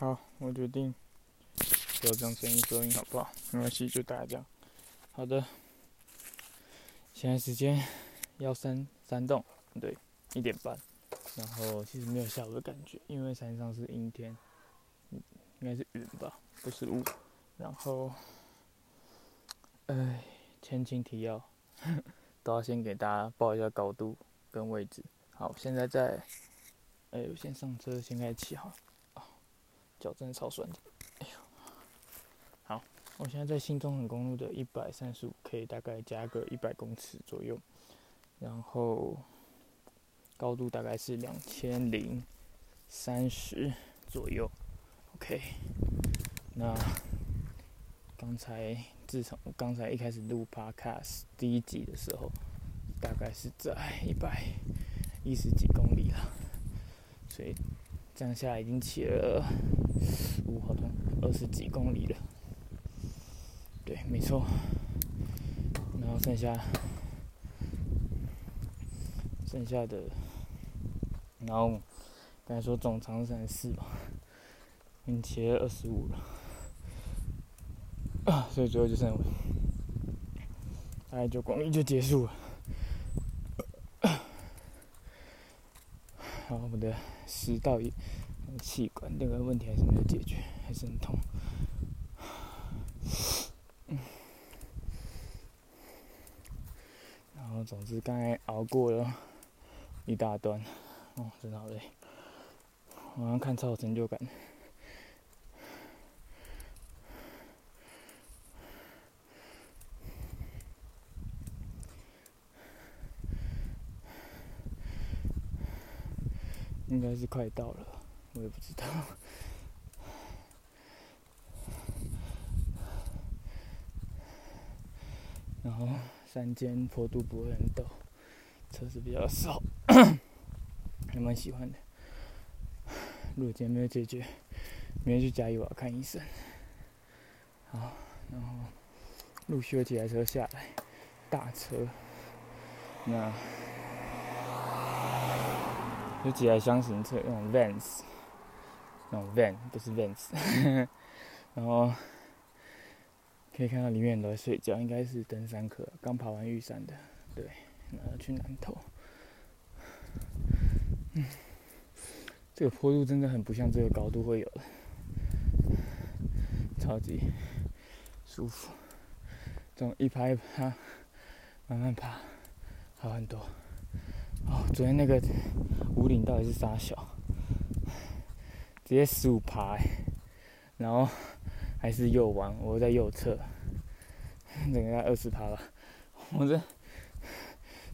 好，我决定不要这样声音收音，好不好？没关系，就大家这样。好的，现在时间幺三三栋，对，一点半。然后其实没有下午的感觉，因为山上是阴天，应该是云吧，不是雾。然后，哎，前情提要，都要先给大家报一下高度跟位置。好，现在在，哎，我先上车，先开始骑好。脚真的超酸的，哎呦！好，我现在在新中横公路的一百三十五 K，大概加个一百公尺左右，然后高度大概是两千零三十左右。OK，那刚才自从刚才一开始录 Podcast 第一集的时候，大概是在一百一十几公里了，所以。这样下已经骑了五好像二十几公里了，对，没错。然后剩下剩下的，然后刚才说总长三十四吧，已经骑了二十五了，啊，所以最后就剩大概九公里就结束了。我们的食道也气管那个问题还是没有解决，还是很痛。然后，总之刚才熬过了一大段，哦，真的好累，好像看超有成就感。该是快到了，我也不知道。然后山间坡度不会很陡，车子比较少，还蛮喜欢的。路肩没有解决，明天去加油啊，看医生。好，然后陆续有几台车下来，大车，那。有几台箱型车，那种 vans，那种 van 不是 vans，然后可以看到里面都在睡觉，应该是登山客，刚爬完玉山的，对，然后去南头。嗯，这个坡度真的很不像这个高度会有的，超级舒服，这种一爬一爬，慢慢爬，好很多。哦，昨天那个五岭到底是啥小？直接十五爬，然后还是右弯，我在右侧，整个二十爬吧。我这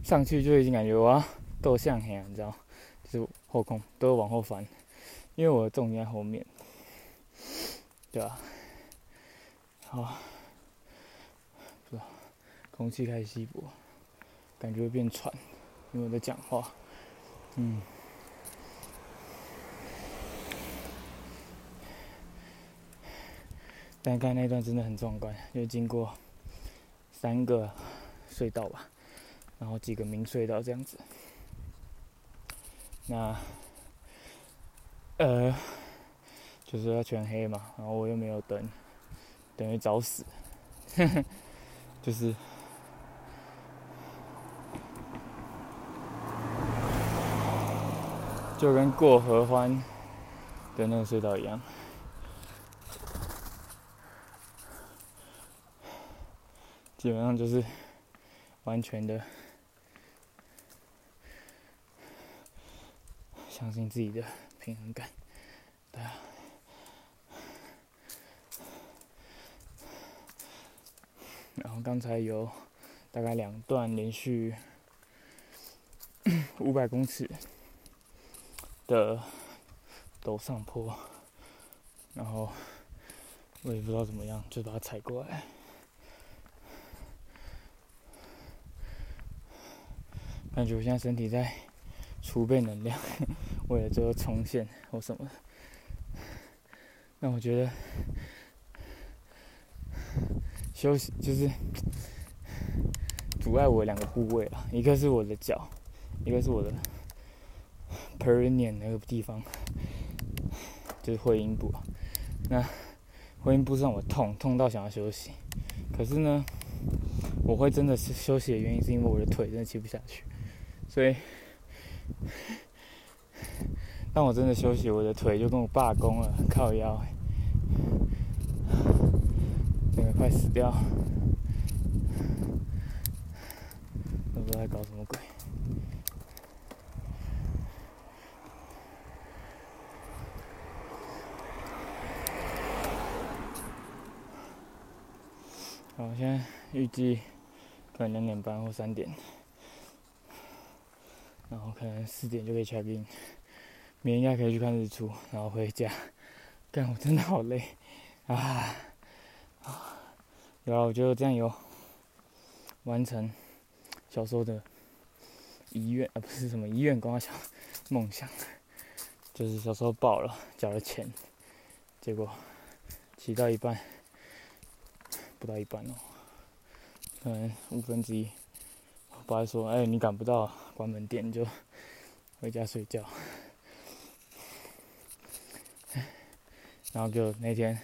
上去就已经感觉我要斗向黑，你知道？就是后空都往后翻，因为我的重心在后面，对吧？好，不知道，空气开始稀薄，感觉变喘。因为我在讲话，嗯，但刚那段真的很壮观，因为经过三个隧道吧，然后几个明隧道这样子，那呃，就是要全黑嘛，然后我又没有灯，等于找死，就是。就跟过合欢的那个隧道一样，基本上就是完全的相信自己的平衡感，对啊。然后刚才有大概两段连续五百公尺。的陡上坡，然后我也不知道怎么样，就把它踩过来，感觉我现在身体在储备能量，为了最后冲线或什么。那我觉得休息就是阻碍我两个部位啊，一个是我的脚，一个是我的。p e r i n e 那个地方就是会阴部，那会阴部让我痛，痛到想要休息。可是呢，我会真的是休息的原因，是因为我的腿真的骑不下去。所以，当我真的休息，我的腿就跟我罢工了，靠腰，整个快死掉。都不知道在搞什么鬼。好，现在预计可能两点半或三点，然后可能四点就可以 check in，明天应该可以去看日出，然后回家。干，我真的好累啊！啊，然后我就这样有完成小时候的遗愿啊，不是什么遗愿，光想梦想，就是小时候报了，交了钱，结果骑到一半。不到一半哦，可能五分之一。我爸说：“哎，你赶不到，关门店就 回家睡觉。”然后就那天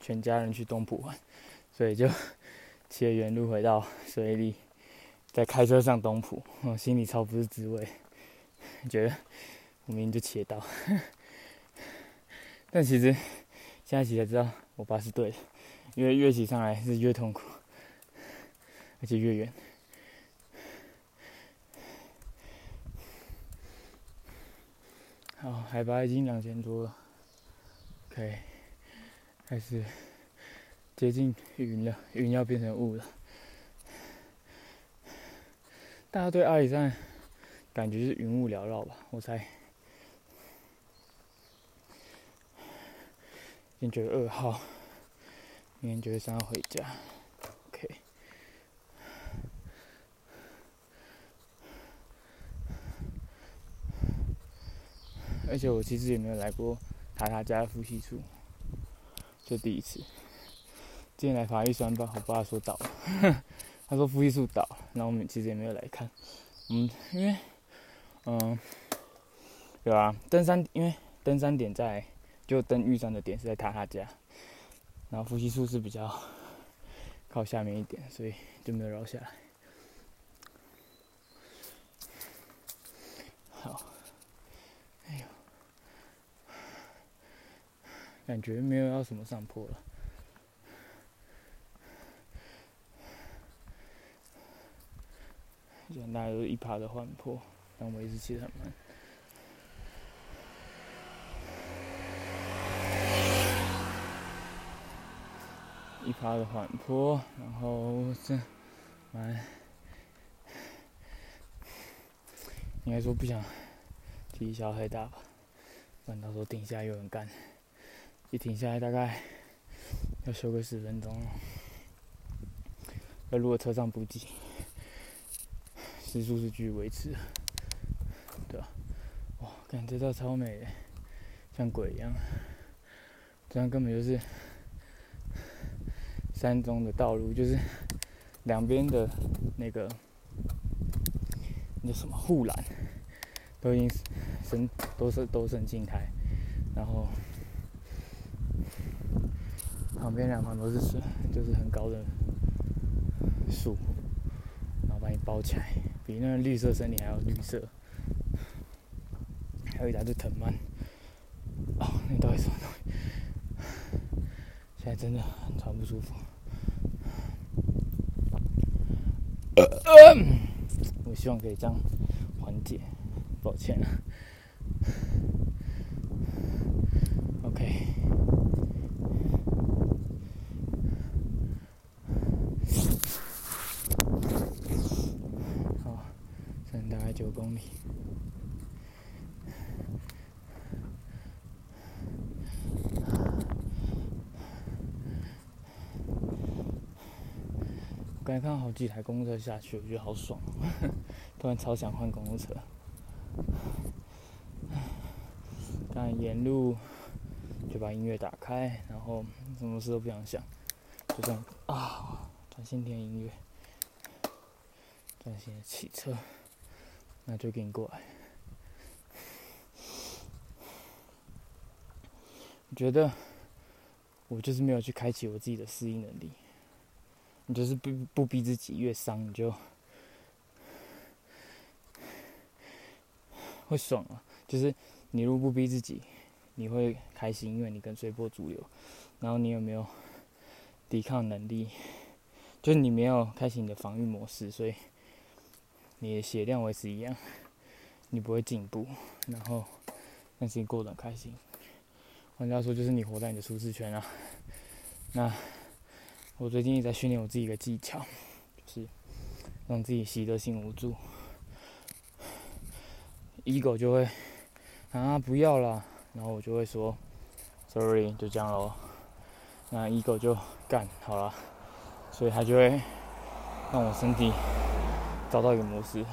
全家人去东浦玩，所以就骑着原路回到水里，再开车上东浦，我心里超不是滋味，觉得我明明就骑得到，但其实现在骑才知道我爸是对的。因为越骑上来是越痛苦，而且越远。好，海拔已经两千多了，可以开始接近云了，云要变成雾了。大家对阿里山感觉是云雾缭绕吧？我猜。已经觉得二号。明天九月三号回家，OK。而且我其实也没有来过塔塔家的呼吸处，这第一次。今天来爬玉山吧，我爸说倒了，他说呼吸处倒了，然后我们其实也没有来看。嗯，因为，嗯，对啊，登山，因为登山点在就登玉山的点是在塔塔家。然后呼吸处是比较靠下面一点，所以就没有绕下来。好，哎呦，感觉没有要什么上坡了。现在有一爬的缓坡，但我一直骑得很慢。一趴的缓坡，然后这蛮应该说不想体小太大吧，不然到时候停下又很干，一停下来大概要休个十分钟，要如果车上补给，时速是继续维持，对吧？哇，感觉这超美，像鬼一样，这样根本就是。山中的道路就是两边的那个那什么护栏都已经生都是都是静态，然后旁边两旁都是树，就是很高的树，然后把你包起来，比那个绿色森林还要绿色，还有一大堆藤蔓。哦，那到底什么东西？现在真的很喘不舒服。我希望可以这样缓解，抱歉啊。OK，好，剩大概九公里。刚才看好几台公车下去，我觉得好爽，突然超想换公共车。但沿路就把音乐打开，然后什么事都不想想，就这样啊，专心听音乐，专心骑车，那就给你过来。觉得我就是没有去开启我自己的适应能力。你就是不不逼自己越伤，你就会爽啊。就是你如果不逼自己，你会开心，因为你跟随波逐流。然后你有没有抵抗能力？就是你没有开启你的防御模式，所以你的血量维持一样，你不会进步。然后，但是你过得很开心。换句话说，就是你活在你的舒适圈啊。那。我最近也在训练我自己的技巧，就是让自己习得性无助。ego 就会啊不要了，然后我就会说 sorry，就这样喽。那 ego 就干好了，所以他就会让我身体找到一个模式。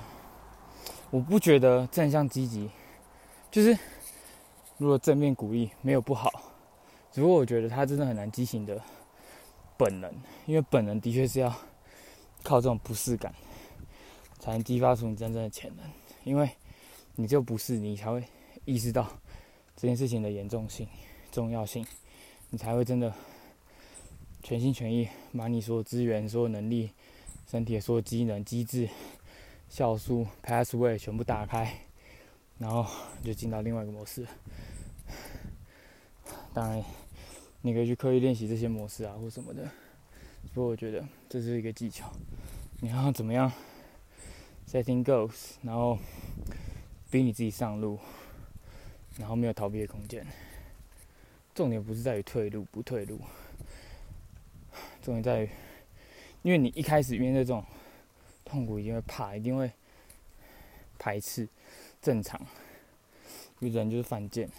我不觉得正向积极，就是如果正面鼓励没有不好，只不过我觉得他真的很难激醒的。本能，因为本能的确是要靠这种不适感，才能激发出你真正的潜能。因为你就不是，你才会意识到这件事情的严重性、重要性，你才会真的全心全意把你所有资源、所有能力、身体的所有机能、机制、酵素、pathway 全部打开，然后就进到另外一个模式。当然。你可以去刻意练习这些模式啊，或什么的。不过我觉得这是一个技巧，你要怎么样 setting goals，然后逼你自己上路，然后没有逃避的空间。重点不是在于退路不退路，重点在于，因为你一开始面对这种痛苦，一定会怕，一定会排斥，正常，因为人就是犯贱。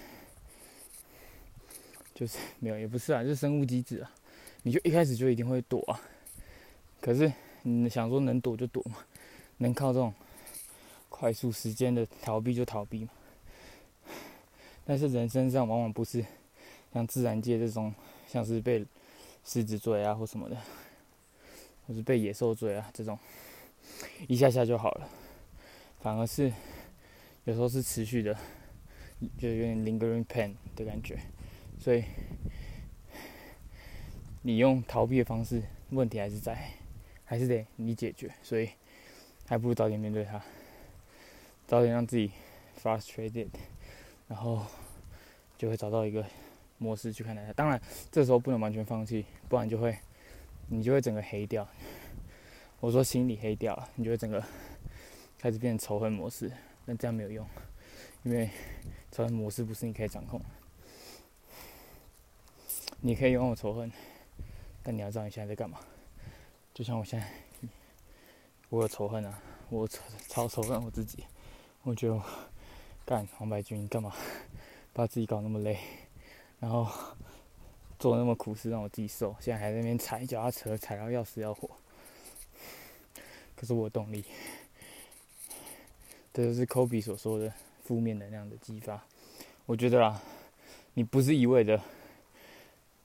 就是 没有，也不是啊，就是生物机制啊。你就一开始就一定会躲啊。可是你想说能躲就躲嘛，能靠这种快速时间的逃避就逃避嘛。但是人身上往往不是像自然界这种，像是被狮子追啊或什么的，或是被野兽追啊这种，一下下就好了。反而是有时候是持续的，就有点 lingering pain 的感觉。所以，你用逃避的方式，问题还是在，还是得你解决。所以，还不如早点面对它，早点让自己 frustrated，然后就会找到一个模式去看待它。当然，这时候不能完全放弃，不然就会，你就会整个黑掉。我说心理黑掉了，你就会整个开始变仇恨模式，那这样没有用，因为仇恨模式不是你可以掌控。你可以用我仇恨，但你要知道你现在在干嘛。就像我现在，我有仇恨啊，我超超仇恨我自己。我觉得干黄白军干嘛把自己搞那么累，然后做那么苦事让我自己受，现在还在那边踩脚踏车踩到要死要活。可是我动力，这就是科比所说的负面能量的激发。我觉得啊，你不是一味的。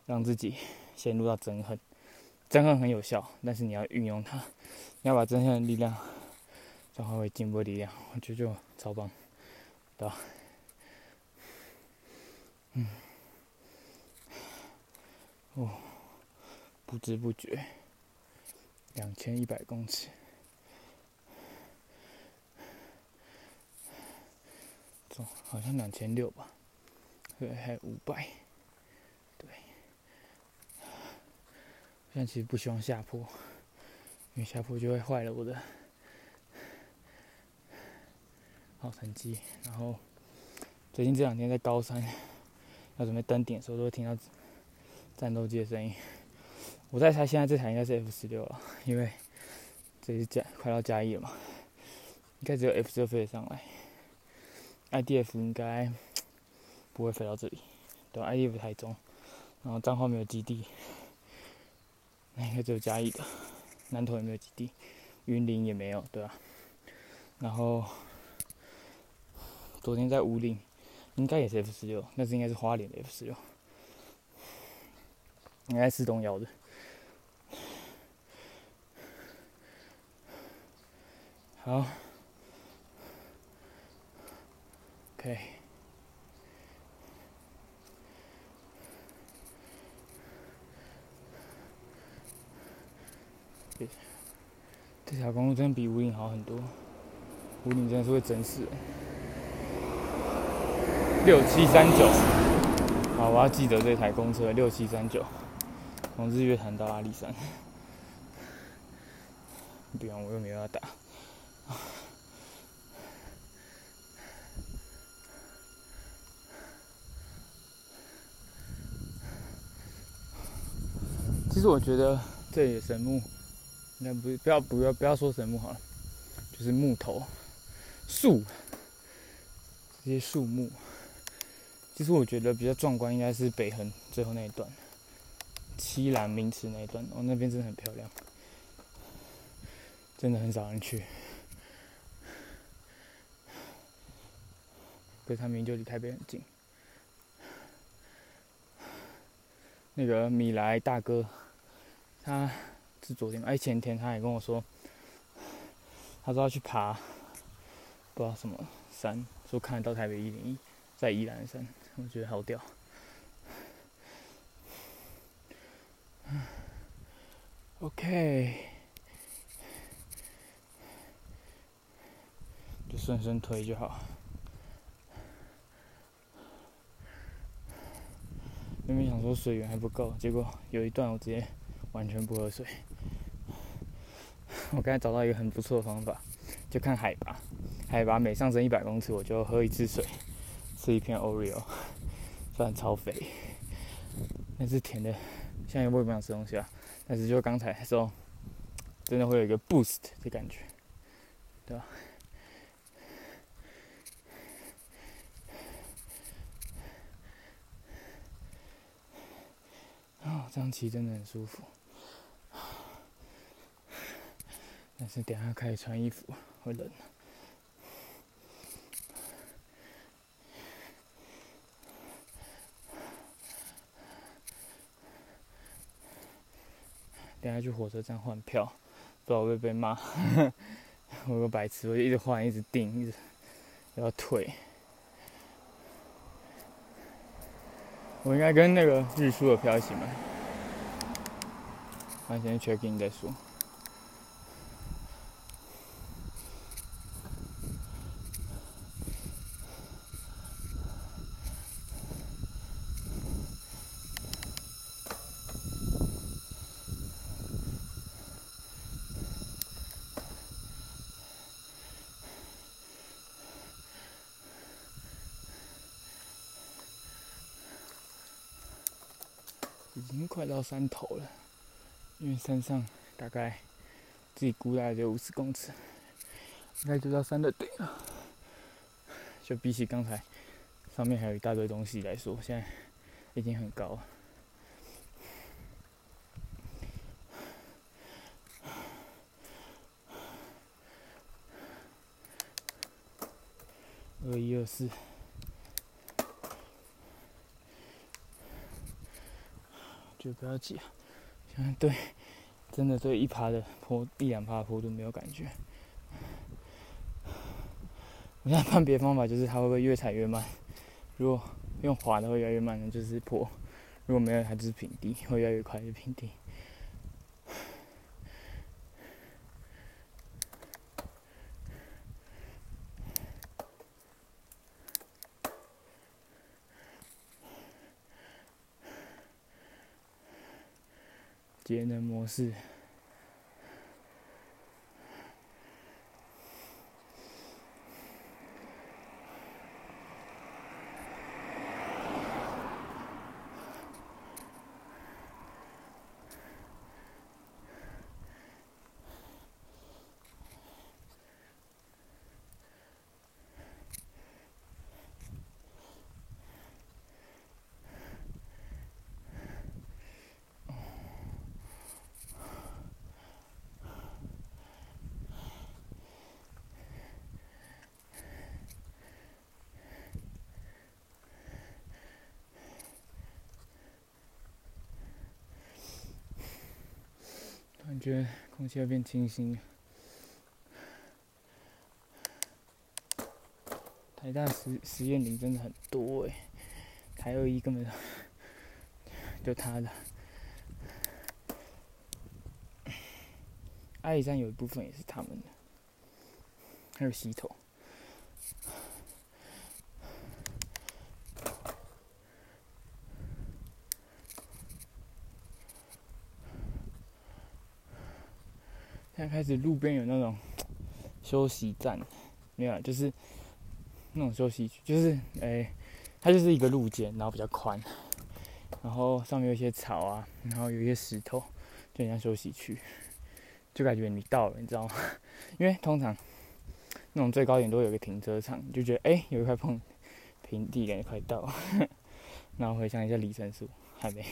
让自己陷入到憎恨，憎恨很有效，但是你要运用它，你要把憎恨的力量转化为进步的力量，我觉得就超棒，对吧？嗯，哦，不知不觉，两千一百公尺，走，好像两千六吧，对，还有五百。但其实不希望下坡，因为下坡就会坏了我的好成绩。然后最近这两天在高山要准备登顶的时候，都会听到战斗机的声音。我在猜，现在这台应该是 F 十六了，因为这是加快到加一了嘛，应该只有 F 十六飞得上来，IDF 应该不会飞到这里，对，IDF 台中，然后账号没有基地。应该只有嘉义的，南投也没有基地，云林也没有，对吧？然后昨天在五岭，应该也是 F 十六，那是应该是花莲的 F 十六，应该是东窑的。好，OK。这条公路真的比五岭好很多，五岭真的是会整死人。六七三九，好，我要记得这台公车六七三九，从日月潭到阿里山。不用，我又没有要打。其实我觉得这里的神木，那不不要不要不要说神木好了，就是木头、树这些树木。其实我觉得比较壮观，应该是北横最后那一段，七兰名池那一段，哦，那边真的很漂亮，真的很少人去。可是它明明就离台北很近。那个米莱大哥，他是昨天哎前天他还跟我说，他说要去爬，不知道什么山，说看得到台北一零一，在宜兰山。我觉得好屌。OK，就顺顺推就好。原本想说水源还不够，结果有一段我直接完全不喝水。我刚才找到一个很不错的方法，就看海拔，海拔每上升一百公尺，我就喝一次水。吃一片 Oreo，虽然超肥，但是甜的。现在我也不想吃东西啊，但是就刚才说，真的会有一个 boost 的感觉，对吧？哦，这样骑真的很舒服。但是等下开始穿衣服会冷。等下去火车站换票，不知道会被骂。我个白痴，我就一直换，一直订，一直要退。我应该跟那个日出的票一起买。那先 check in 再说。已经快到山头了，因为山上大概自己估大概就五十公尺，应该就到山的顶了。就比起刚才上面还有一大堆东西来说，现在已经很高了。二一二四。就不要急啊，现在对，真的对一爬的坡一两爬的坡都没有感觉。我现在判别方法就是它会不会越踩越慢，如果用滑的会越来越慢的，就是坡；如果没有，它就是平地，会越来越快就平地。节能模式。感觉空气要变清新了。台大实实验林真的很多哎，台二一根本 就他的。阿里山有一部分也是他们的，还有溪头。开始路边有那种 休息站，没有，就是那种休息区，就是诶，它就是一个路肩，然后比较宽，然后上面有一些草啊，然后有一些石头，就像休息区，就感觉你到了，你知道吗？因为通常那种最高点都有个停车场，就觉得诶，有一块碰平地，感觉快到了，然后回想一下里程数，还没。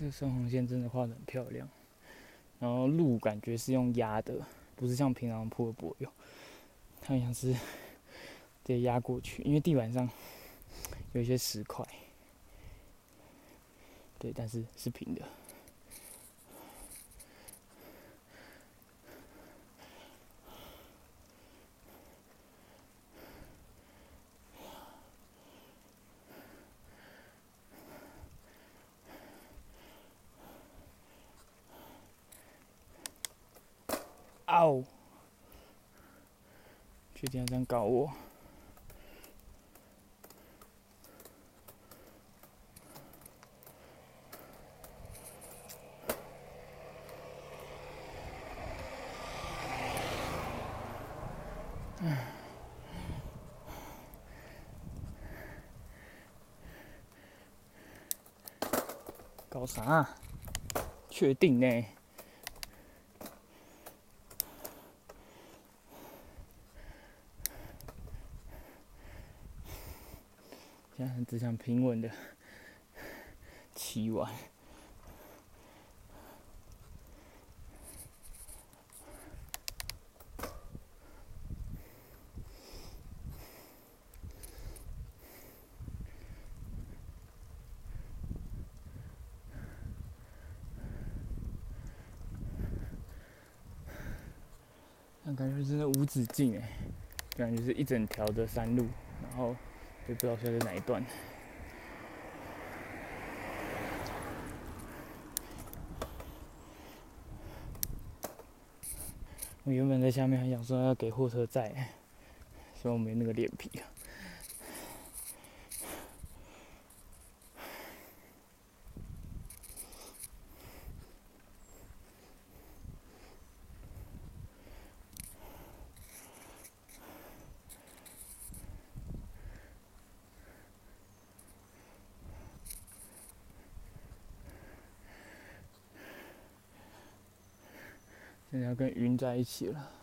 这个双红线真的画的很漂亮，然后路感觉是用压的，不是像平常铺的柏油，它像是直接压过去，因为地板上有一些石块，对，但是是平的。哦！确定要这样搞我？搞啥？确定呢？只想平稳的骑完，那感觉真的无止境哎，感觉是一整条的山路，然后。也不知道现在哪一段。我原本在下面还想说要给货车载，希望没那个脸皮。在一起了。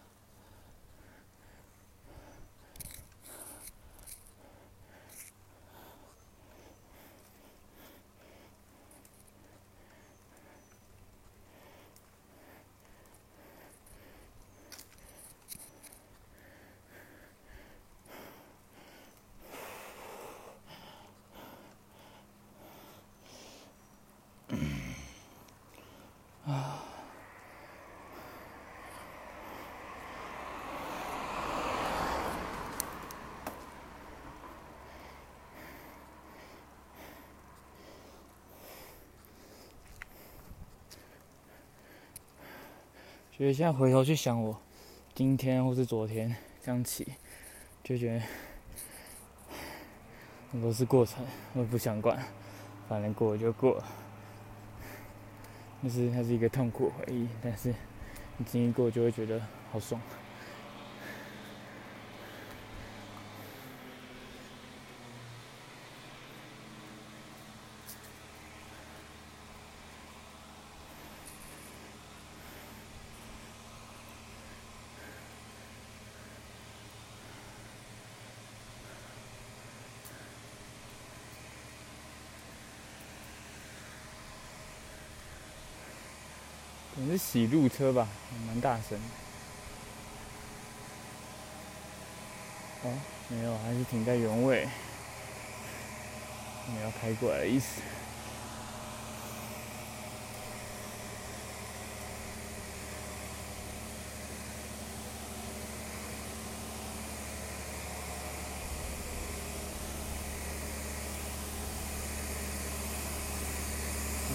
觉得现在回头去想，我今天或是昨天这样起，就觉得 都是过程，我不想管，反正过就过了。那是它是一个痛苦回忆，但是你经历过就会觉得好爽。可能是洗路车吧，蛮大声。哦，没有，还是停在原位，没有开过来的意思。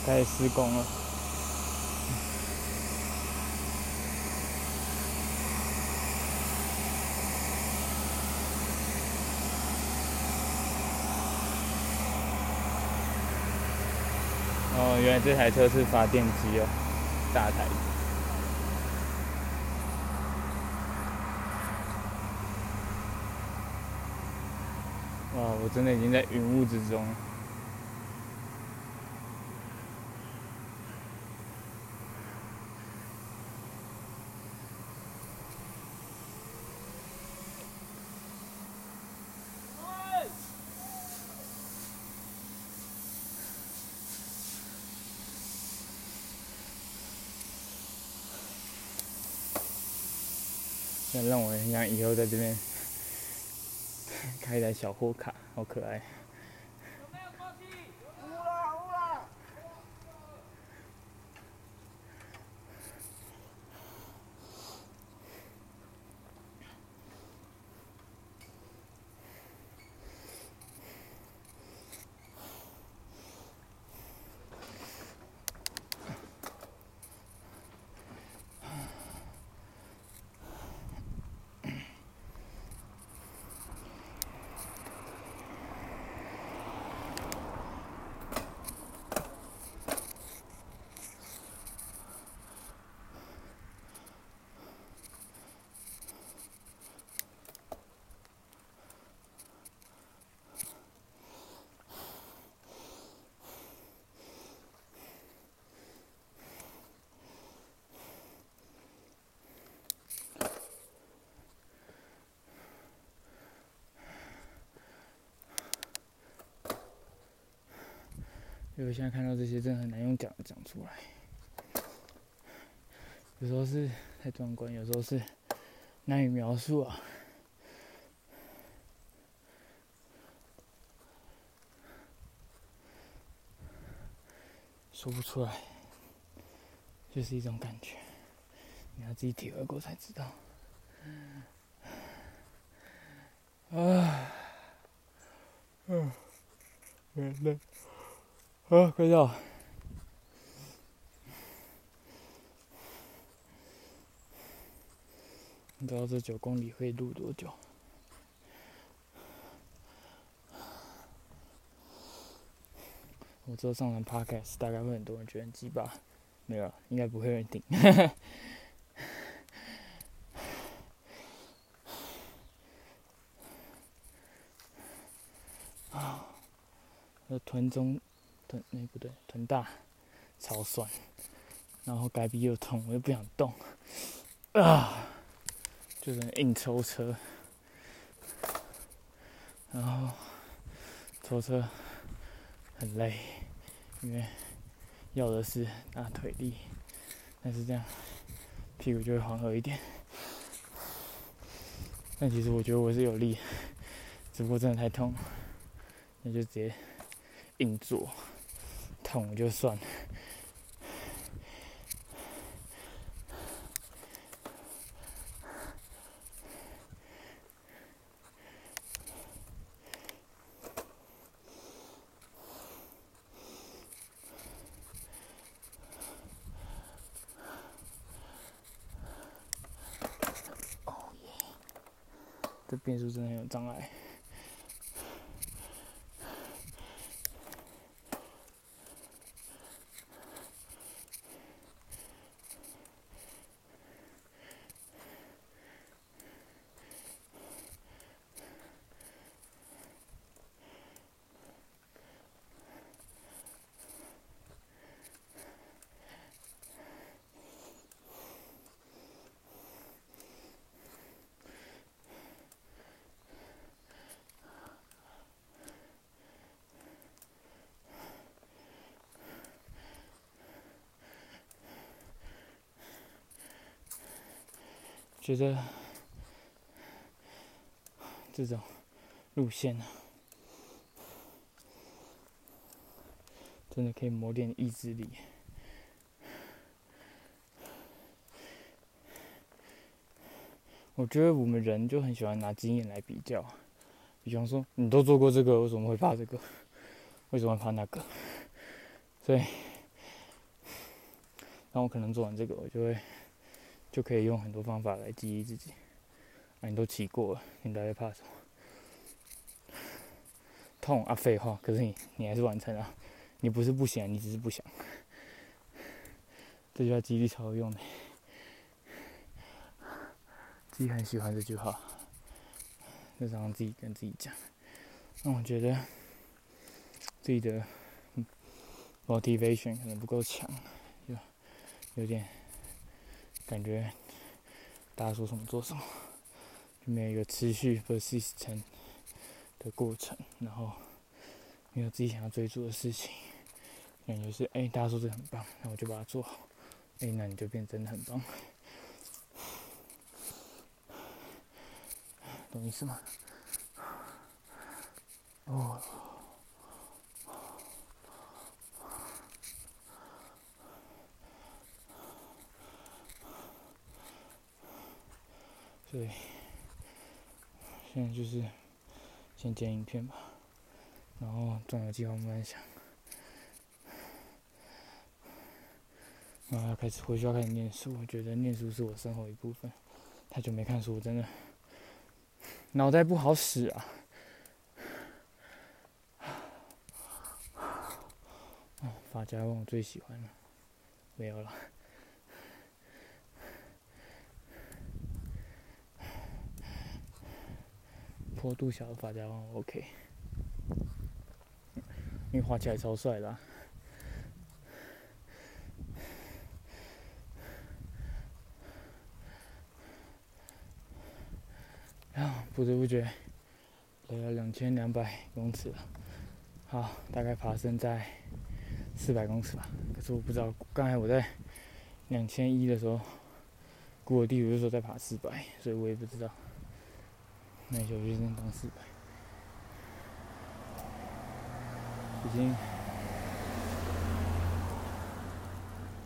开始施工了。哦，原来这台车是发电机哦，大台。哇，我真的已经在云雾之中。那让我很想以后在这边开一台小货卡，好可爱。因为现在看到这些，真的很难用讲讲出来。有时候是太壮观，有时候是难以描述啊，说不出来，就是一种感觉，你要自己体会过才知道。啊，嗯，累累。啊，快到！不知道这九公里会录多久。我知道上完 podcast 大概会很多人觉得很鸡巴，没有，应该不会有人听。啊，那团中。臀那不对，臀大，超酸，然后该臂又痛，我又不想动，啊，就是硬抽车，然后抽车很累，因为要的是大腿力，但是这样屁股就会缓和一点。但其实我觉得我是有力，只不过真的太痛，那就直接硬做。痛就算。哦耶！这变速真的很有障碍。觉得这种路线呢，真的可以磨练意志力。我觉得我们人就很喜欢拿经验来比较，比方说你都做过这个，为什么会怕这个？为什么怕那个？所以，当我可能做完这个，我就会就可以用很多方法来激励自己。啊，你都骑过了，你还会怕什么？痛啊，废话。可是你你还是完成了，你不是不想，你只是不想。这句话激励超有用的。自己很喜欢这句话，就常自己跟自己讲。那我觉得自己的 motivation 可能不够强，有有点感觉大家说什么做什么，没有一个持续 persistent 的过程，然后没有自己想要追逐的事情。感觉是哎，大家说这很棒，那我就把它做好。哎，那你就变真的很棒。懂意思吗？哦，对，现在就是先剪影片吧，然后总有计划慢慢想，然后要开始回去要开始念书。我觉得念书是我生活一部分，太久没看书，真的。脑袋不好使啊！发夹问我最喜欢了，没有了。坡度小的发夹问 OK，因为滑起来超帅的。啊不知不觉，来了两千两百公尺了。好，大概爬升在四百公尺吧。可是我不知道，刚才我在两千一的时候，古尔地图就说在爬四百，所以我也不知道。那小学生当四百，已经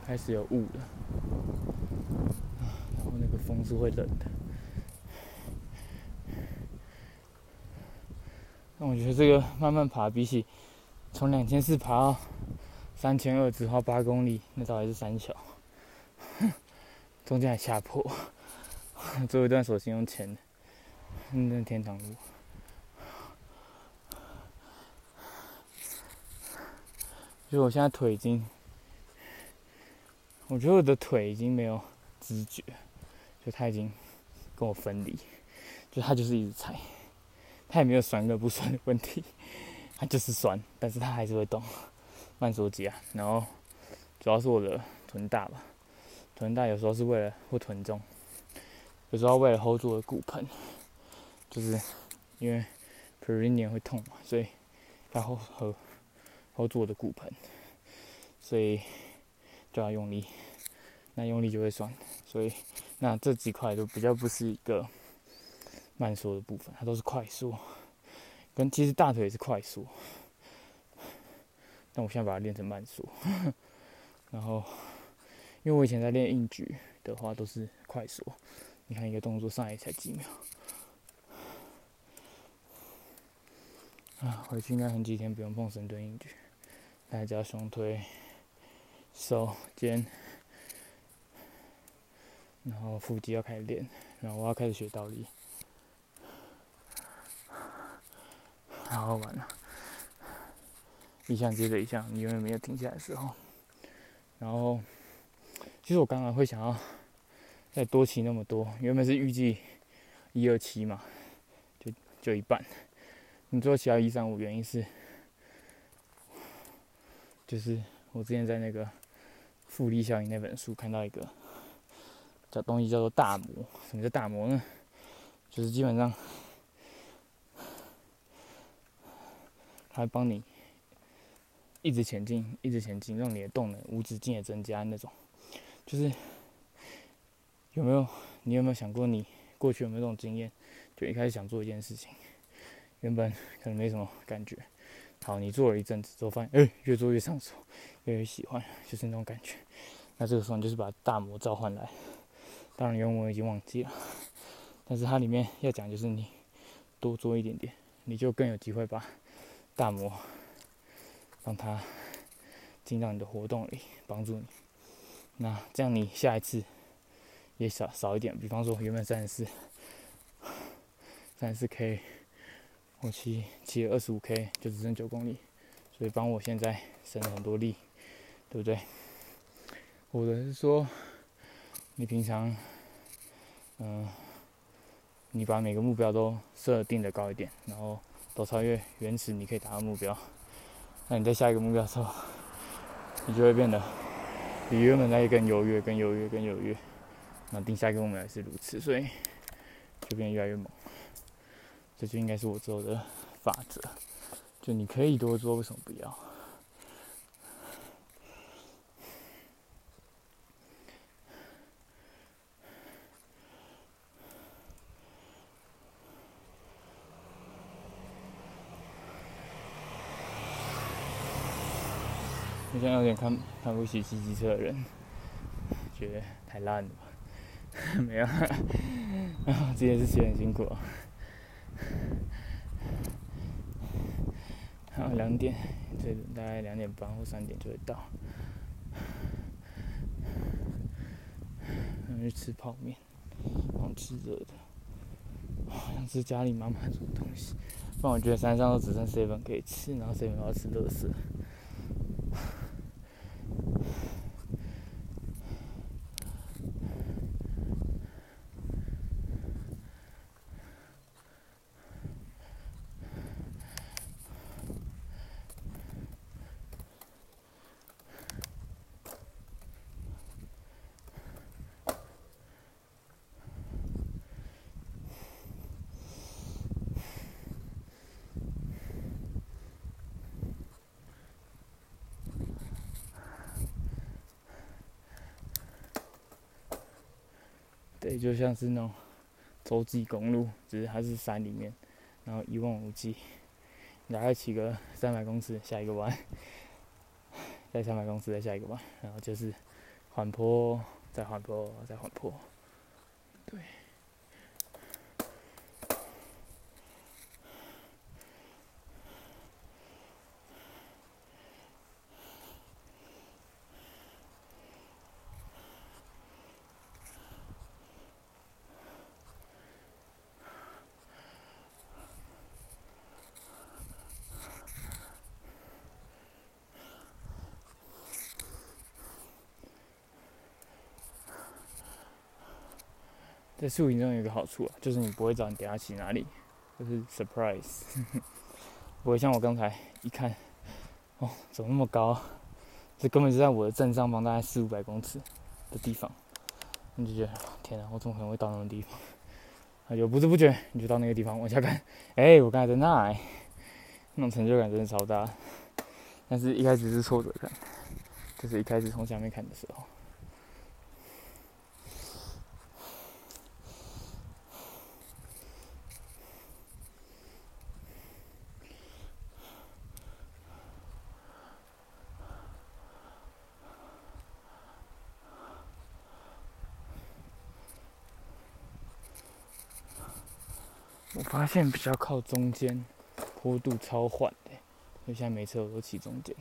开始有雾了，然后那个风是会冷的。那我觉得这个慢慢爬，比起从两千四爬到三千二只花八公里，那倒还是三小。中间还下坡，最后一段索性用钱的，那天堂路。就我现在腿已经，我觉得我的腿已经没有知觉，就它已经跟我分离，就它就是一直踩。它也没有酸跟不酸的问题，它就是酸，但是它还是会动，慢手机啊。然后主要是我的臀大吧，臀大有时候是为了或臀重，有时候为了 hold 住我的骨盆，就是因为 perineum 会痛嘛，所以然后和住我的骨盆，所以就要用力，那用力就会酸，所以那这几块都比较不是一个。慢速的部分，它都是快速，跟其实大腿也是快速，但我现在把它练成慢速。然后，因为我以前在练硬举的话都是快速，你看一个动作上来才几秒。啊，回去应该很几天不用碰深蹲硬举，大家胸推、手、肩，然后腹肌要开始练，然后我要开始学倒立。好好玩啊！一项接着一项，你永远没有停下来的时候。然后，其实我刚刚会想要再多骑那么多，原本是预计一二七嘛，就就一半。你最后骑到一三五，原因是就是我之前在那个复利效应那本书看到一个叫东西叫做大魔。什么叫大魔呢？就是基本上。它帮你一直前进，一直前进，让你的动能无止境的增加。那种就是有没有？你有没有想过，你过去有没有这种经验？就一开始想做一件事情，原本可能没什么感觉，好，你做了一阵子之后，发现哎，越做越上手，越越喜欢，就是那种感觉。那这个时候你就是把大魔召唤来，当然原文我已经忘记了，但是它里面要讲就是你多做一点点，你就更有机会把大魔让它进到你的活动里，帮助你。那这样你下一次也少少一点，比方说原本三十四，三十四 K，我骑骑了二十五 K 就只剩九公里，所以帮我现在省了很多力，对不对？或者是说，你平常，嗯，你把每个目标都设定的高一点，然后都超越原始你可以达到目标，那你在下一个目标的时候，你就会变得比原本那一更优越、更优越、更优越。那定下一个目标也是如此，所以就变得越来越猛。这就应该是我之后的法则，就你可以多做，为什么不要？我现在有点看看不起骑机车的人，觉得太烂了吧？没有，啊，今天是骑很辛苦。还有，两点，这大概两点半或三点就会到。然后去吃泡面，然后吃热的，好像是家里妈妈煮的东西。不然我觉得山上都只剩 seven 可以吃，然后 seven 要吃乐色。对，就像是那种洲际公路，只是还是山里面，然后一望无际，大概骑个三百公尺，下一个弯，再三百公尺，再下一个弯，然后就是缓坡，再缓坡，再缓坡，对。在宿营中有一个好处啊，就是你不会知道你等下骑哪里，就是 surprise，不会像我刚才一看，哦，怎么那么高？这根本就在我的正上方，大概四五百公尺的地方，你就觉得天哪，我怎么可能会到那种地方？啊，有不知不觉你就到那个地方，往下看，哎，我刚才在那，那种成就感真的超大。但是一开始是挫折感，就是一开始从下面看的时候。我发现比较靠中间，坡度超缓的，所以现在每次我都骑中间。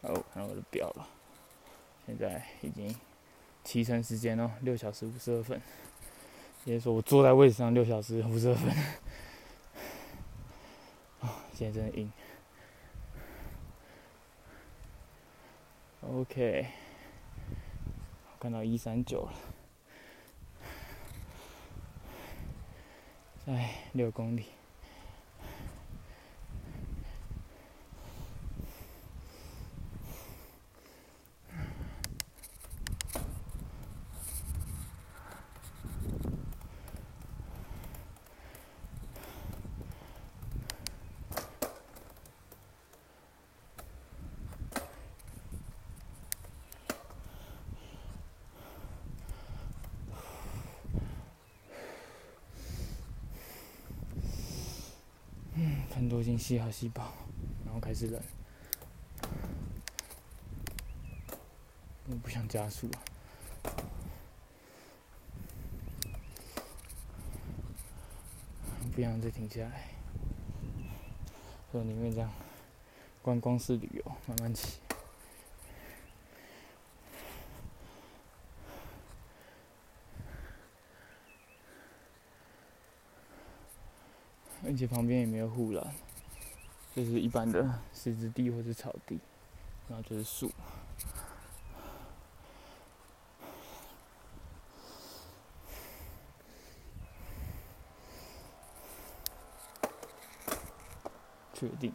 哦，看我的表了，现在已经骑乘时间哦，六小时五十二分。也就是说，我坐在位置上六小时五十二分。啊，现在真的硬。OK。看到一三九了，在六公里。吸好吸饱，然后开始冷。我不想加速啊，不想再停下来，所以宁愿这样观光式旅游，慢慢骑。而且旁边也没有护栏，就是一般的石子地或者草地，然后就是树。确定。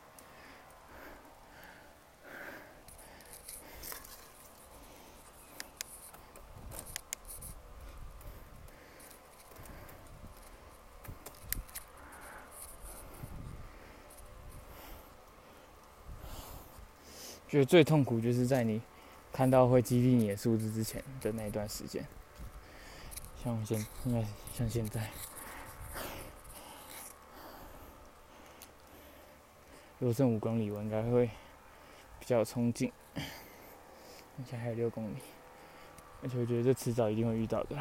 觉得最痛苦就是在你看到会激励你的数字之前的那一段时间，像现应该像现在，如果剩五公里，我应该会比较冲劲。而且还有六公里，而且我觉得这迟早一定会遇到的。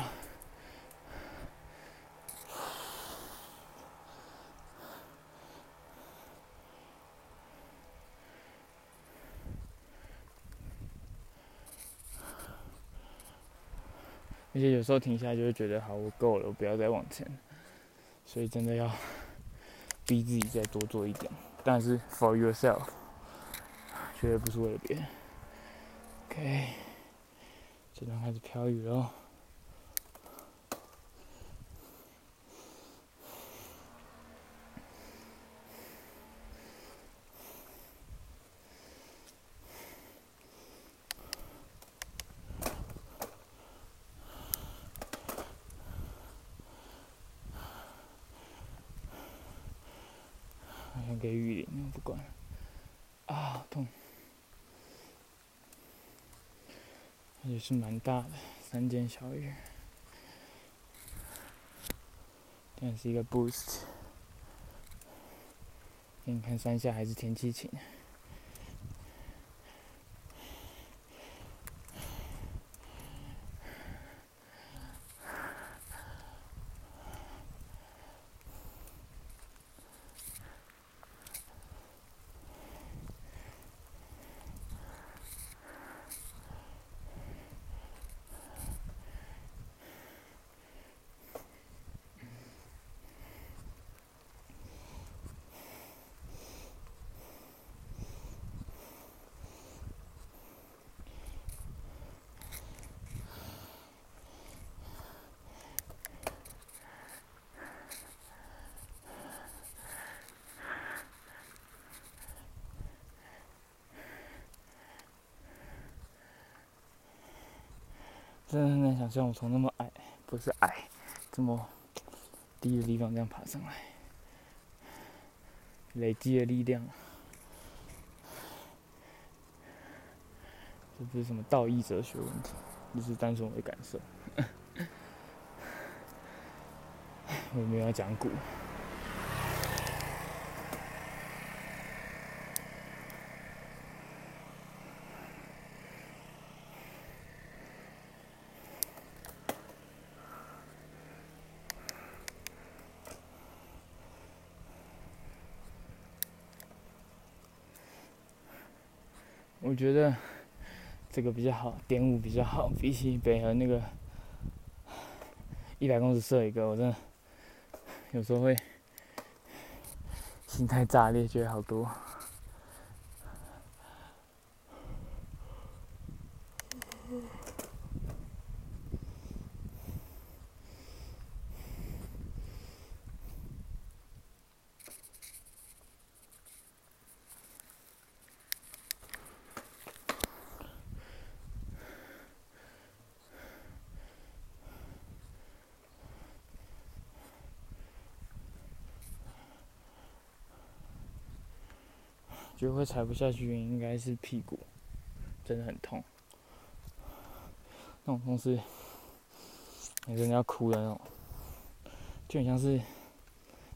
而且有时候停下来就会觉得，好，我够了，我不要再往前。所以真的要 逼自己再多做一点，但是 for yourself，绝对不是为了别人。OK，这段开始飘雨喽。给雨淋，不管。啊，痛！也是蛮大的，三间小雨。但是一个 boost。给你看山下还是天气晴。真的很难想象我从那么矮，不是矮，这么低的地方这样爬上来，累积的力量，这不是什么道义哲学问题，就是单纯我的感受。我没有要讲古。我觉得这个比较好，点五比较好，比起北河那个一百公尺射一个，我真的有时候会心态炸裂，觉得好多。踩不下去，应该是屁股真的很痛，那种痛是你真的要哭的那种，就很像是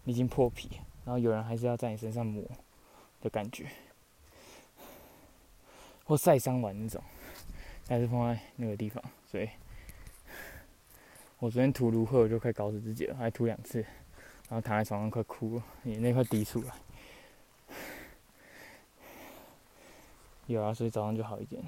你已经破皮，然后有人还是要在你身上磨的感觉，或晒伤完那种，还是放在那个地方。所以，我昨天涂芦荟，我就快搞死自己了，还涂两次，然后躺在床上快哭了，眼泪快滴出来。有啊，所以早上就好一点。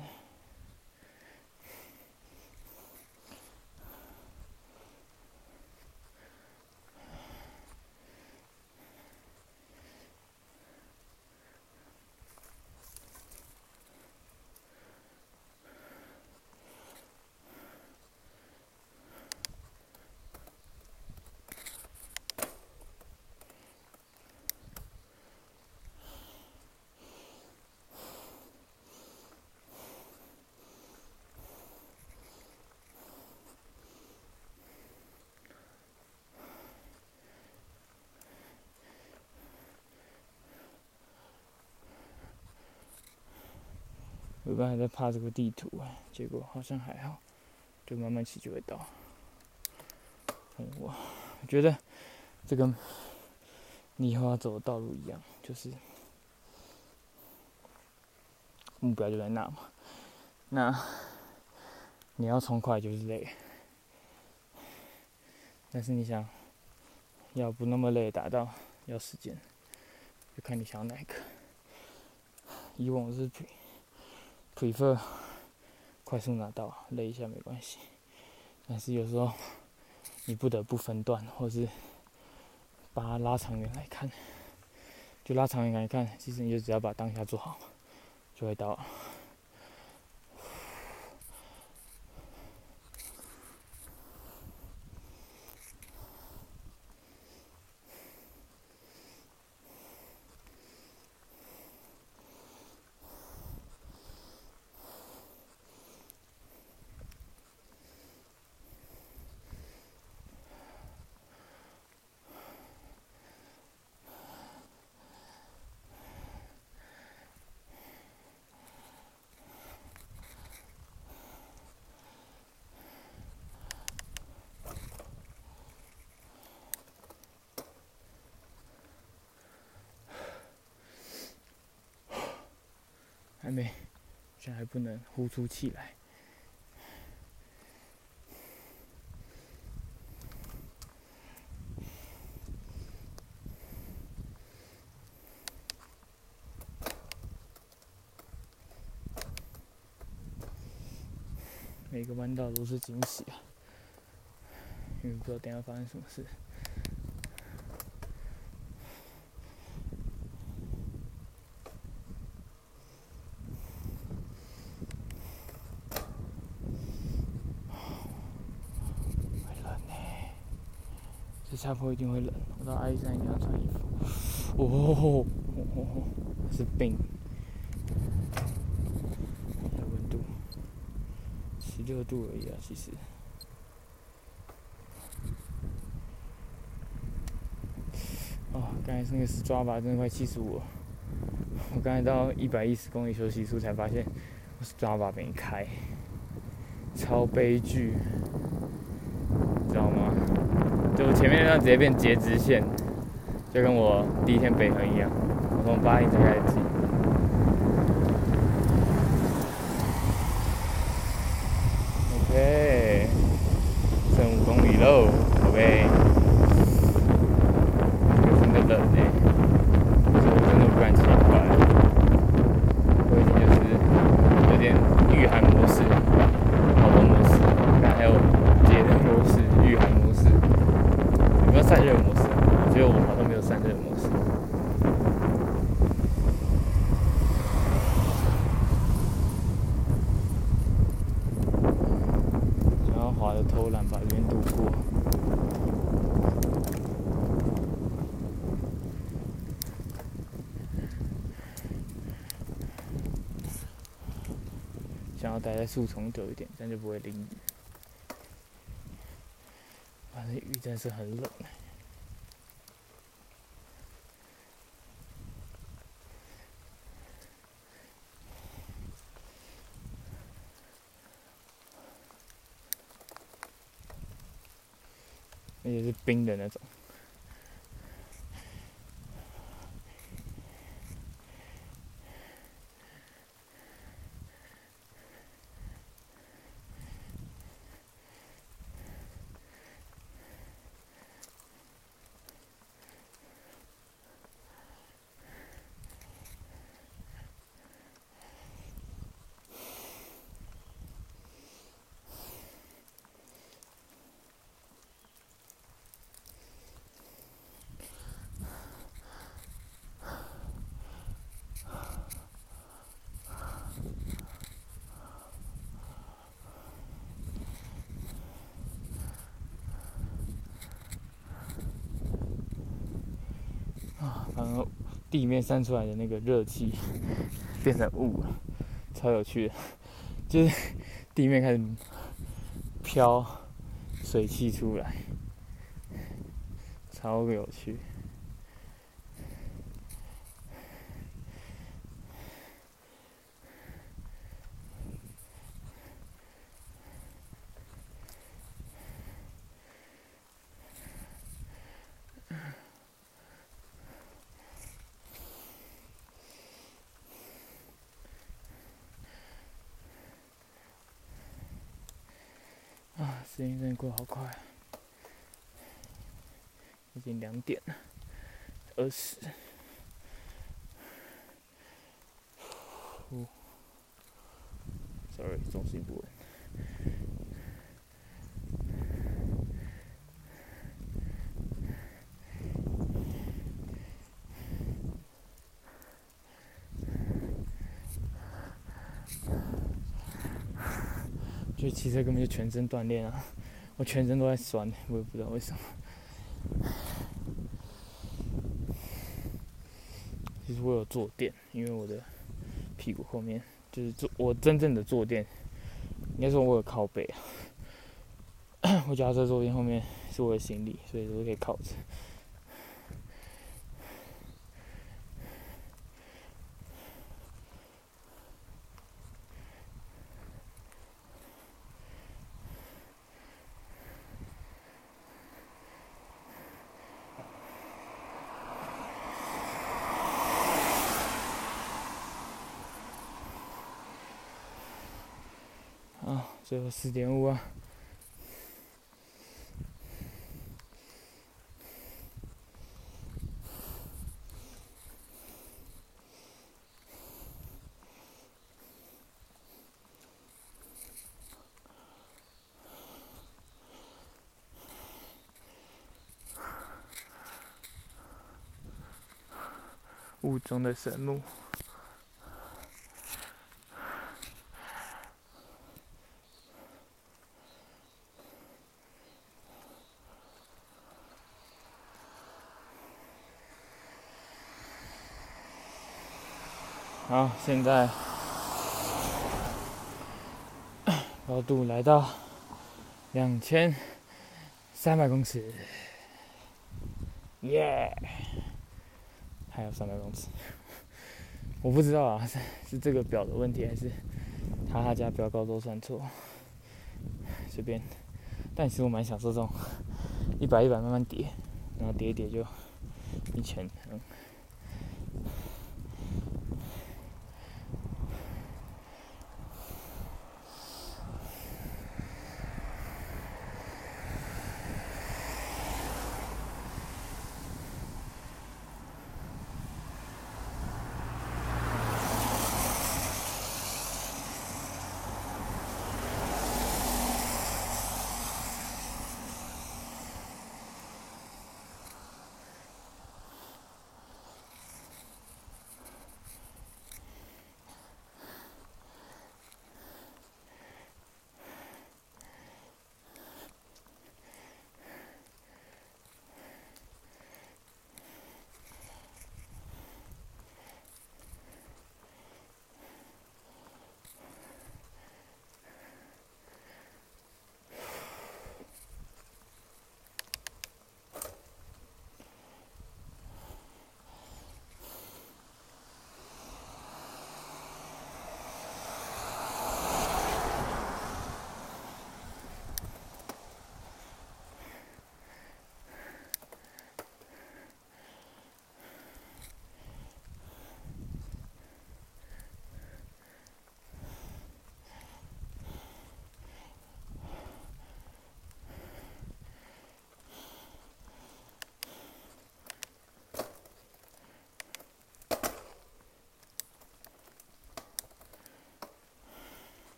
我刚才在怕这个地图，结果好像还好，就慢慢骑就会到。我我觉得这个你以后要走的道路一样，就是目标就在那嘛。那你要冲快就是累，但是你想要不那么累达到，要时间，就看你想要哪一个。以往是。Prefer 快速拿到，累一下没关系。但是有时候你不得不分段，或是把它拉长远来看，就拉长远来看，其实你就只要把当下做好，就会到没，现在还不能呼出气来。每个弯道都是惊喜啊，因为不知道等下发生什么事。下坡一定会冷，我到阿里山一定要穿衣服。哦，是冰，温度十六度而已啊，其实。哦，刚才那个是抓把，真的快气死我！我刚才到一百一十公里休息处才发现，我是抓把没开，超悲剧？就前面那直接变截直线，就跟我第一天北横一样，我从八英才开始骑。OK，剩五公里喽，OK。就真的冷呢，我真的不敢骑快，我已经就是有点御寒模式，好多模式，看还有节能模式、御寒模式。散热模式，我觉得我好像没有散热模式。想要滑的偷懒，把云度过。想要待在树丛久一点，这样就不会淋雨。反正雨真是很冷。而且是冰的那种，啊，然后地面散出来的那个热气 变成雾了，超有趣的，就是地面开始飘水汽出来，超有趣。啊，时间真的过好快，已经两点了，二十。呼，sorry，重心不稳。就骑车根本就全身锻炼啊！我全身都在酸，我也不知道为什么。我有坐垫，因为我的屁股后面就是坐我真正的坐垫，应该说我有靠背。我脚踏车坐垫后面是我的行李，所以我可以靠着。最后四点五啊！雾中的神鹿。好，现在高度来到两千三百公尺，耶！还有三百公尺，我不知道啊，是是这个表的问题，还是他他家标高都算错？随便，但其实我蛮享受这种一百一百慢慢叠，然后叠一叠就一千，嗯。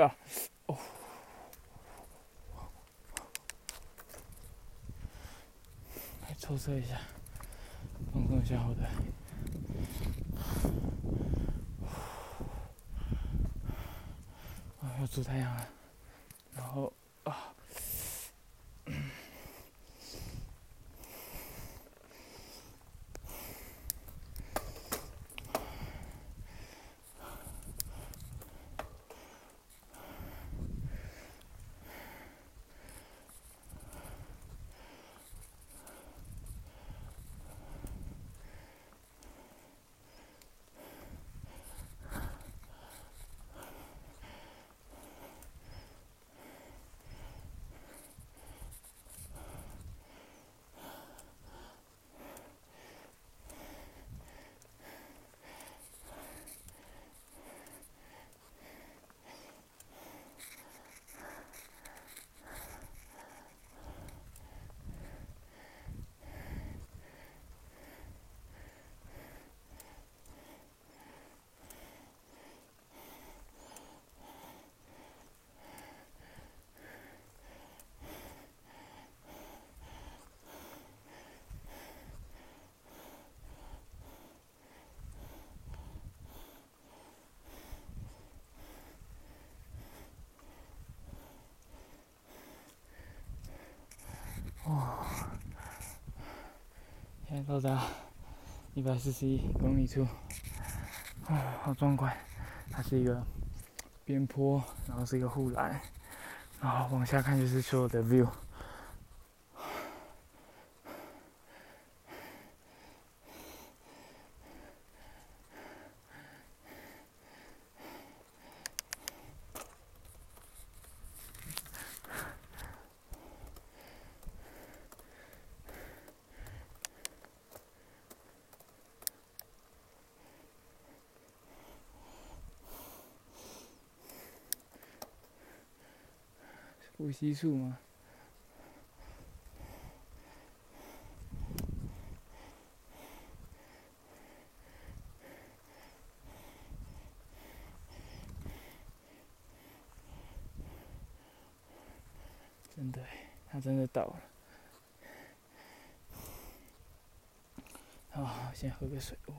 啊，哦，来抽测一下，放松一下好的。啊，要出太阳了，到达一百四十一公里处，啊，好壮观！它是一个边坡，然后是一个护栏，然后往下看就是所有的 view。激素吗？真的，他真的倒了。好，先喝个水。哦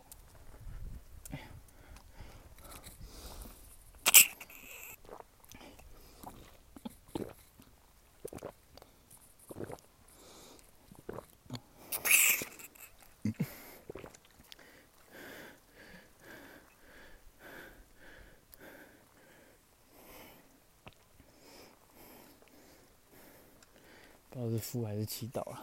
都是哭还是祈祷了，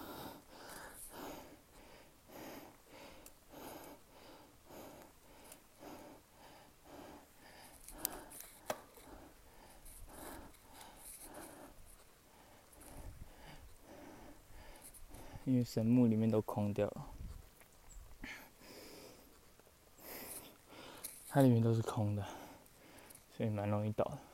因为神木里面都空掉了，它里面都是空的，所以蛮容易倒的。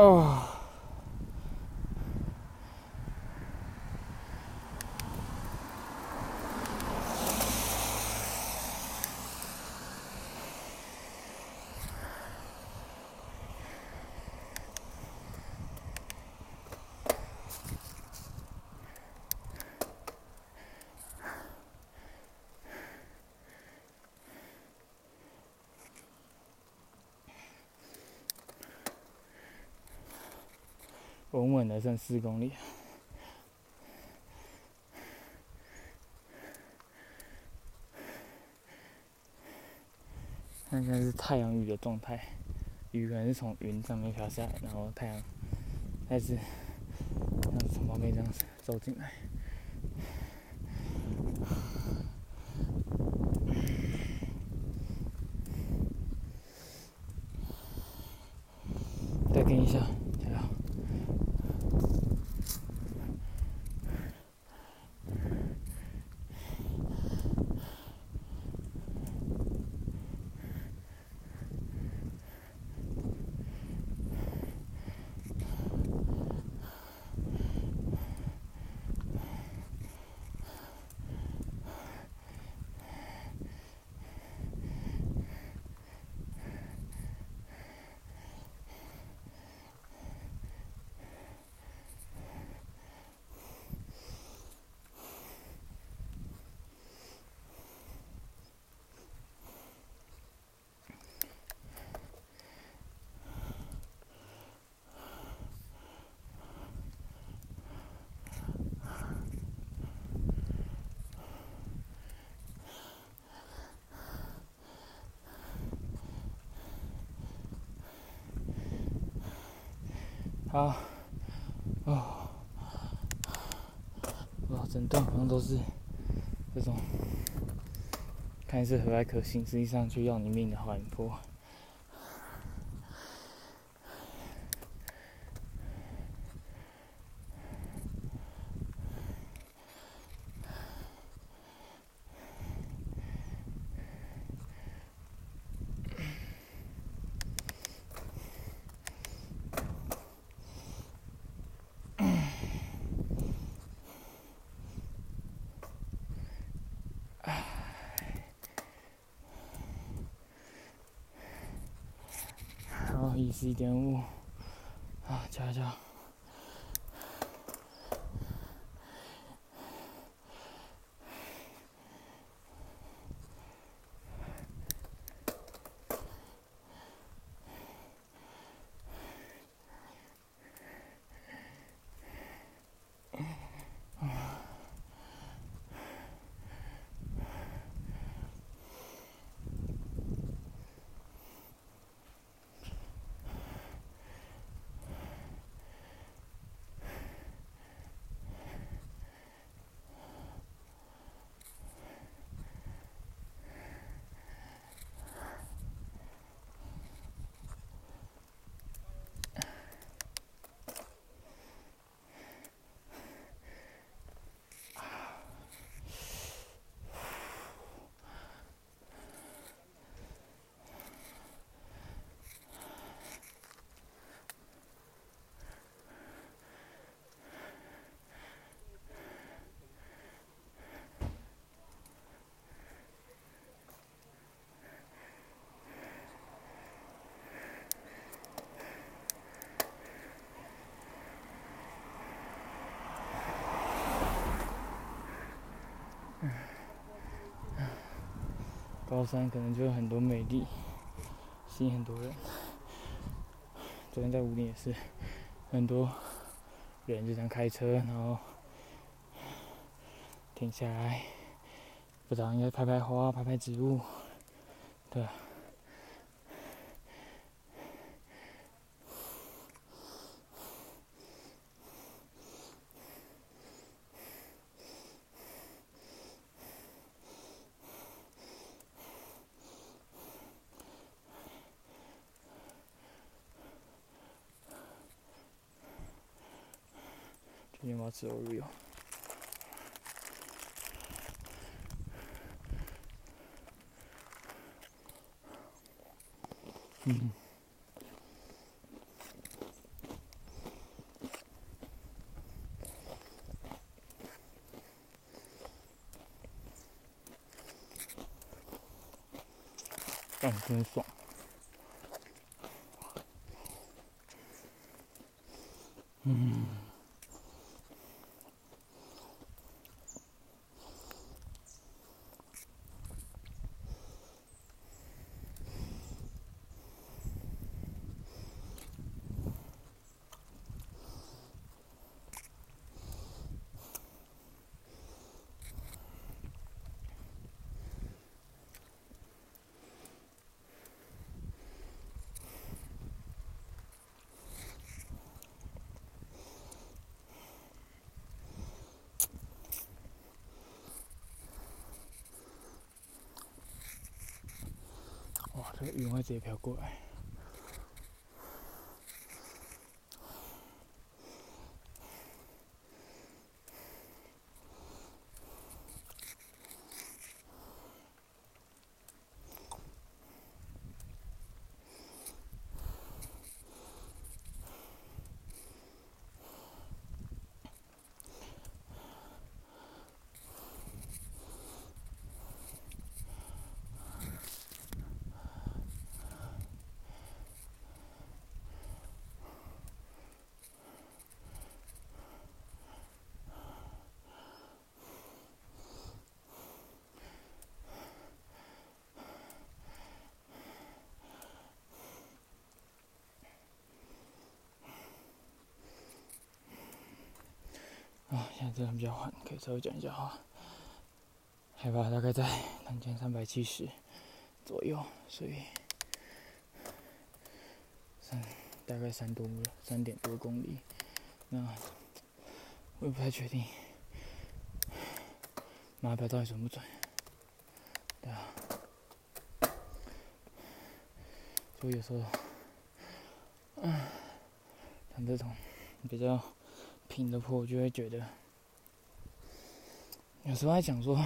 哦。稳稳的剩四公里。那现在是太阳雨的状态，雨还是从云上面飘下来，然后太阳还是从旁边这样子走进来。再跟一下。好，啊，哇，整段好像都是这种看似和蔼可亲，实际上却要你命的缓坡。一十一点五，啊，加加。高山可能就有很多美丽，吸引很多人。昨天在五岭也是，很多人就这样开车，然后停下来，不知道应该拍拍花、拍拍植物，对。今天我要吃 Oreo。嗯。干真爽。嗯。所以云会直接飘过来。在真的比较缓，可以稍微讲一下话。海拔大概在两千三百七十左右，所以三大概三多三点多公里。那我也不太确定，马表到底准不准？对啊，所以有时候，嗯，像这种比较。平的坡，我就会觉得，有时候还想说，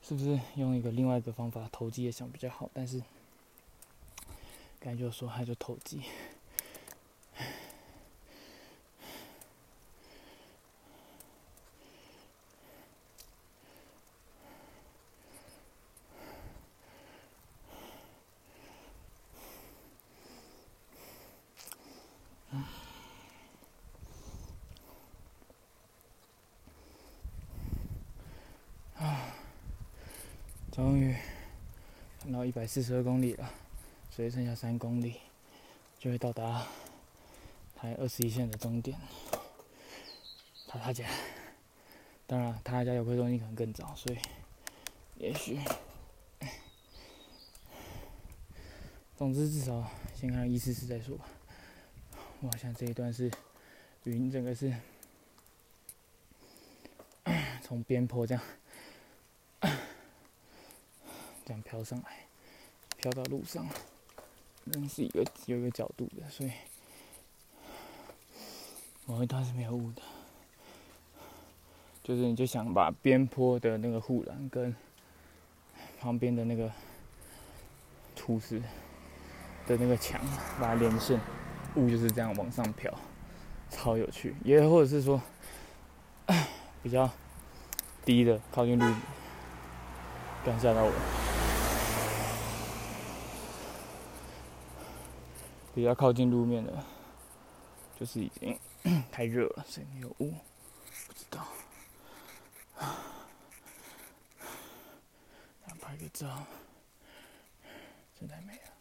是不是用一个另外一个方法投机也想比较好，但是，感觉说还是投机。终于看到一百四十二公里了，所以剩下三公里就会到达台二十一线的终点。塔塔家，当然塔塔家有亏东西可能更早，所以也许，总之至少先看一四四再说吧。哇，像这一段是云，整个是从边坡这样。这样飘上来，飘到路上，那是一个有一个角度的，所以某一段是没有雾的。就是你就想把边坡的那个护栏跟旁边的那个土石的那个墙把它连线，雾就是这样往上飘，超有趣。也或者是说 比较低的靠近路，刚吓到我。比较靠近路面的，就是已经 太热了，所以没有雾。不知道，拍个照，真太美了。